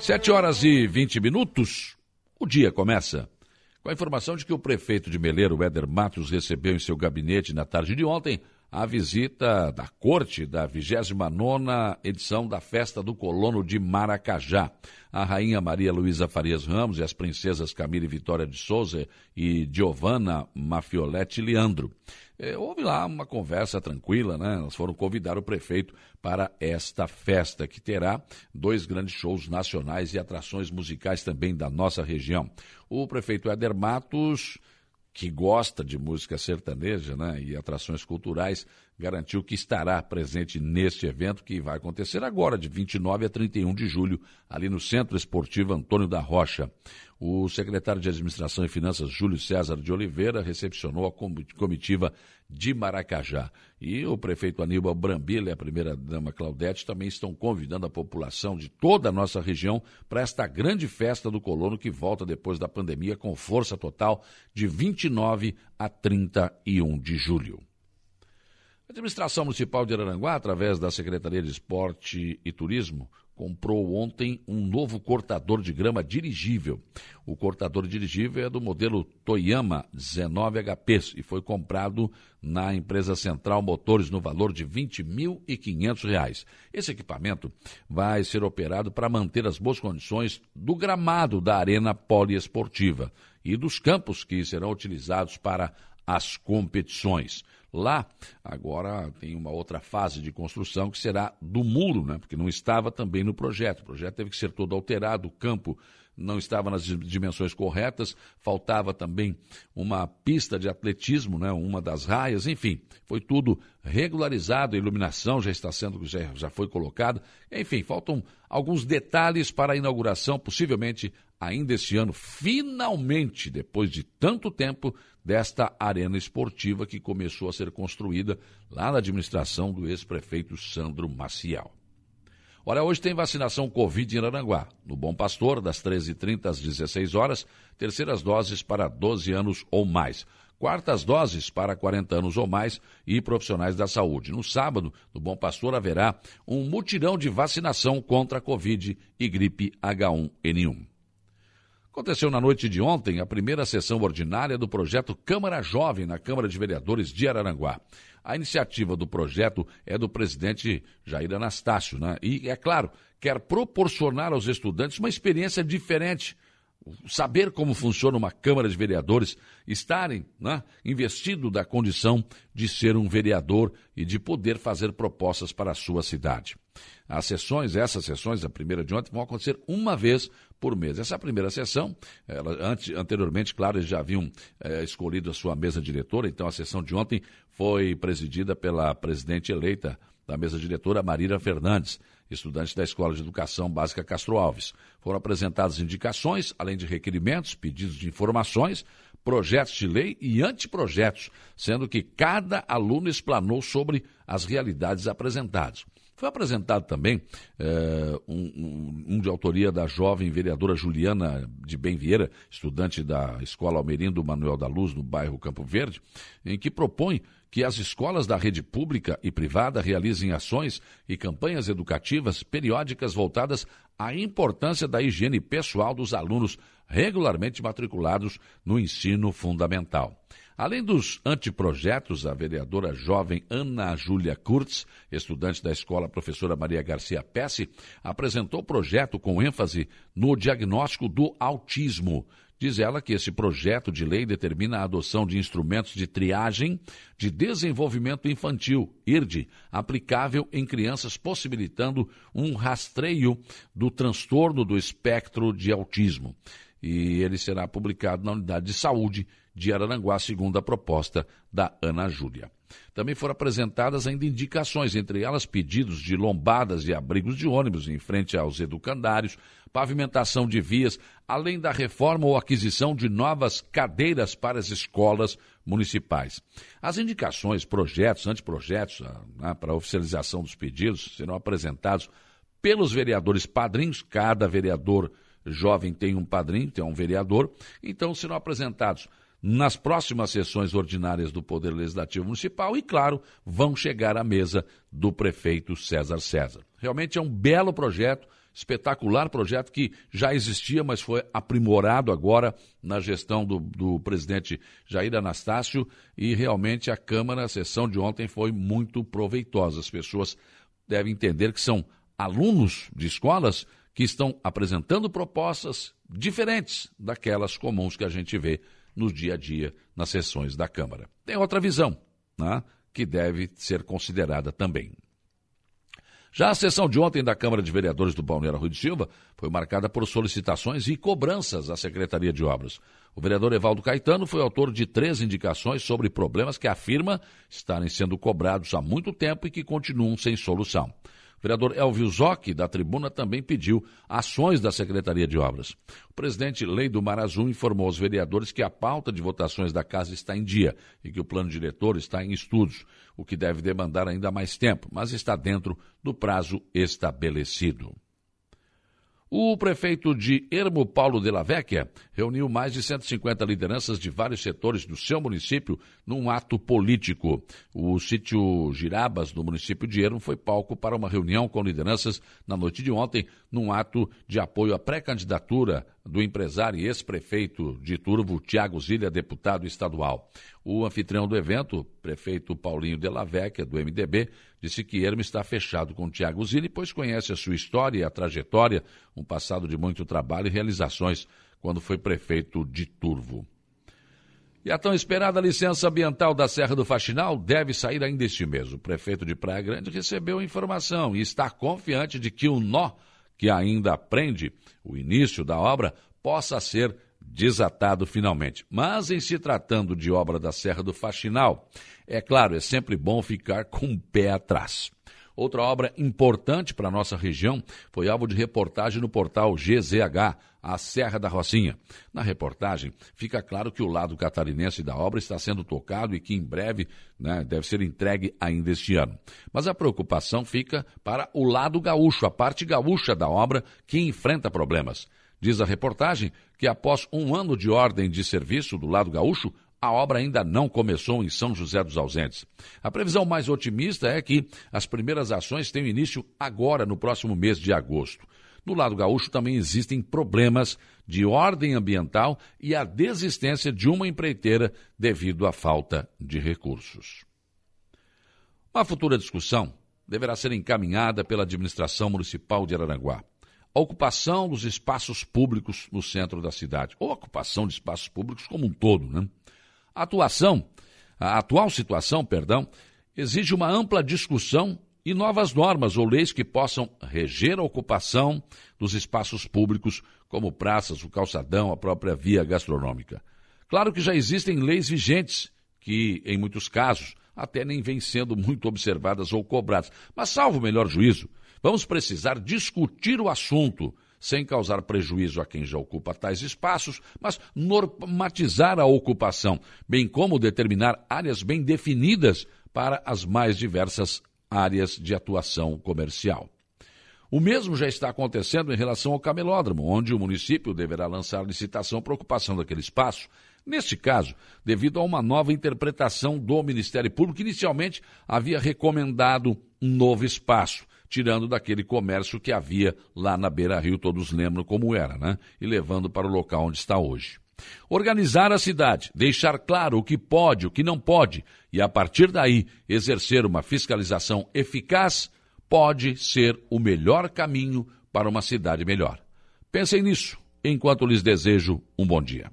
Sete horas e vinte minutos, o dia começa. Com a informação de que o prefeito de Meleiro, Éder Matos, recebeu em seu gabinete na tarde de ontem a visita da corte da 29ª edição da Festa do Colono de Maracajá. A rainha Maria Luísa Farias Ramos e as princesas Camila e Vitória de Souza e Giovanna Mafioletti Leandro. É, houve lá uma conversa tranquila, né? Elas foram convidar o prefeito para esta festa, que terá dois grandes shows nacionais e atrações musicais também da nossa região. O prefeito Éder Matos que gosta de música sertaneja né, e atrações culturais, garantiu que estará presente neste evento que vai acontecer agora, de 29 a 31 de julho, ali no Centro Esportivo Antônio da Rocha. O secretário de Administração e Finanças, Júlio César de Oliveira, recepcionou a comitiva de Maracajá. E o prefeito Aníbal Brambila e a primeira-dama Claudete também estão convidando a população de toda a nossa região para esta grande festa do colono que volta depois da pandemia com força total de 29 a 31 de julho. A administração municipal de Araranguá, através da Secretaria de Esporte e Turismo, comprou ontem um novo cortador de grama dirigível. O cortador dirigível é do modelo Toyama 19HP e foi comprado na empresa Central Motores no valor de R$ 20.500. Esse equipamento vai ser operado para manter as boas condições do gramado da arena poliesportiva e dos campos que serão utilizados para as competições. Lá, agora tem uma outra fase de construção que será do muro, né? porque não estava também no projeto. O projeto teve que ser todo alterado, o campo não estava nas dimensões corretas, faltava também uma pista de atletismo, né? uma das raias, enfim, foi tudo regularizado, a iluminação já está sendo, já, já foi colocada, enfim, faltam alguns detalhes para a inauguração, possivelmente ainda este ano, finalmente, depois de tanto tempo, desta arena esportiva que começou a ser construída lá na administração do ex-prefeito Sandro Maciel. Olha, hoje tem vacinação Covid em Aranguá. No Bom Pastor, das 13h30 às 16 horas, terceiras doses para 12 anos ou mais. Quartas doses para 40 anos ou mais e profissionais da saúde. No sábado, no Bom Pastor, haverá um mutirão de vacinação contra a Covid e gripe H1N1. Aconteceu na noite de ontem a primeira sessão ordinária do projeto Câmara Jovem na Câmara de Vereadores de Araranguá. A iniciativa do projeto é do presidente Jair Anastácio, né? E, é claro, quer proporcionar aos estudantes uma experiência diferente saber como funciona uma Câmara de Vereadores, estarem né, investido da condição de ser um vereador e de poder fazer propostas para a sua cidade. As sessões, essas sessões, a primeira de ontem, vão acontecer uma vez por mês. Essa primeira sessão, ela, antes, anteriormente, claro, eles já haviam é, escolhido a sua mesa diretora, então a sessão de ontem foi presidida pela presidente eleita da mesa diretora, Marira Fernandes estudante da Escola de Educação Básica Castro Alves. Foram apresentadas indicações, além de requerimentos, pedidos de informações, projetos de lei e anteprojetos, sendo que cada aluno explanou sobre as realidades apresentadas. Foi apresentado também é, um, um, um, de autoria da jovem vereadora Juliana de Bem Vieira, estudante da Escola Almerindo Manuel da Luz, no bairro Campo Verde, em que propõe que as escolas da rede pública e privada realizem ações e campanhas educativas periódicas voltadas à importância da higiene pessoal dos alunos regularmente matriculados no ensino fundamental. Além dos anteprojetos, a vereadora jovem Ana Júlia Kurtz, estudante da escola professora Maria Garcia Pesce, apresentou projeto com ênfase no diagnóstico do autismo, Diz ela que esse projeto de lei determina a adoção de instrumentos de triagem de desenvolvimento infantil, IRD, aplicável em crianças, possibilitando um rastreio do transtorno do espectro de autismo. E ele será publicado na Unidade de Saúde de Araranguá, segundo a proposta da Ana Júlia. Também foram apresentadas ainda indicações, entre elas pedidos de lombadas e abrigos de ônibus em frente aos educandários, pavimentação de vias, além da reforma ou aquisição de novas cadeiras para as escolas municipais. As indicações, projetos, anteprojetos ah, né, para oficialização dos pedidos serão apresentados pelos vereadores padrinhos, cada vereador jovem tem um padrinho, tem um vereador, então serão apresentados nas próximas sessões ordinárias do Poder Legislativo Municipal e, claro, vão chegar à mesa do prefeito César César. Realmente é um belo projeto, espetacular projeto que já existia, mas foi aprimorado agora na gestão do, do presidente Jair Anastácio e realmente a Câmara, a sessão de ontem foi muito proveitosa. As pessoas devem entender que são alunos de escolas que estão apresentando propostas diferentes daquelas comuns que a gente vê no dia a dia nas sessões da Câmara. Tem outra visão, né, que deve ser considerada também. Já a sessão de ontem da Câmara de Vereadores do Balneário Rui de Silva foi marcada por solicitações e cobranças à Secretaria de Obras. O vereador Evaldo Caetano foi autor de três indicações sobre problemas que afirma estarem sendo cobrados há muito tempo e que continuam sem solução. O vereador Elvio Zocchi, da tribuna, também pediu ações da Secretaria de Obras. O presidente Leido Marazum informou aos vereadores que a pauta de votações da casa está em dia e que o plano diretor está em estudos, o que deve demandar ainda mais tempo, mas está dentro do prazo estabelecido. O prefeito de Ermo Paulo de la Vecchia reuniu mais de 150 lideranças de vários setores do seu município num ato político. O sítio Girabas, no município de Ermo, foi palco para uma reunião com lideranças na noite de ontem, num ato de apoio à pré-candidatura do empresário e ex-prefeito de Turvo, Tiago Zilha, deputado estadual. O anfitrião do evento, prefeito Paulinho de la Vecchia, do MDB, disse que Ermo está fechado com Tiago Zilli, pois conhece a sua história e a trajetória, um passado de muito trabalho e realizações quando foi prefeito de Turvo. E a tão esperada licença ambiental da Serra do Faxinal deve sair ainda este mês. O prefeito de Praia Grande recebeu a informação e está confiante de que o nó que ainda prende o início da obra possa ser desatado finalmente. Mas em se tratando de obra da Serra do Faxinal, é claro, é sempre bom ficar com o pé atrás. Outra obra importante para a nossa região foi alvo de reportagem no portal GZH, a Serra da Rocinha. Na reportagem, fica claro que o lado catarinense da obra está sendo tocado e que em breve né, deve ser entregue ainda este ano. Mas a preocupação fica para o lado gaúcho, a parte gaúcha da obra que enfrenta problemas. Diz a reportagem que após um ano de ordem de serviço do lado gaúcho, a obra ainda não começou em São José dos Ausentes. A previsão mais otimista é que as primeiras ações tenham início agora, no próximo mês de agosto. No lado gaúcho também existem problemas de ordem ambiental e a desistência de uma empreiteira devido à falta de recursos. Uma futura discussão deverá ser encaminhada pela administração municipal de Araranguá a ocupação dos espaços públicos no centro da cidade, ou ocupação de espaços públicos como um todo. Né? A atuação, a atual situação, perdão, exige uma ampla discussão e novas normas ou leis que possam reger a ocupação dos espaços públicos, como praças, o calçadão, a própria via gastronômica. Claro que já existem leis vigentes que, em muitos casos, até nem vêm sendo muito observadas ou cobradas, mas salvo o melhor juízo, Vamos precisar discutir o assunto sem causar prejuízo a quem já ocupa tais espaços, mas normatizar a ocupação, bem como determinar áreas bem definidas para as mais diversas áreas de atuação comercial. O mesmo já está acontecendo em relação ao camelódromo, onde o município deverá lançar licitação para ocupação daquele espaço. Neste caso, devido a uma nova interpretação do Ministério Público, que inicialmente havia recomendado um novo espaço tirando daquele comércio que havia lá na Beira Rio, todos lembram como era, né? E levando para o local onde está hoje. Organizar a cidade, deixar claro o que pode, o que não pode, e a partir daí exercer uma fiscalização eficaz, pode ser o melhor caminho para uma cidade melhor. Pensem nisso enquanto lhes desejo um bom dia.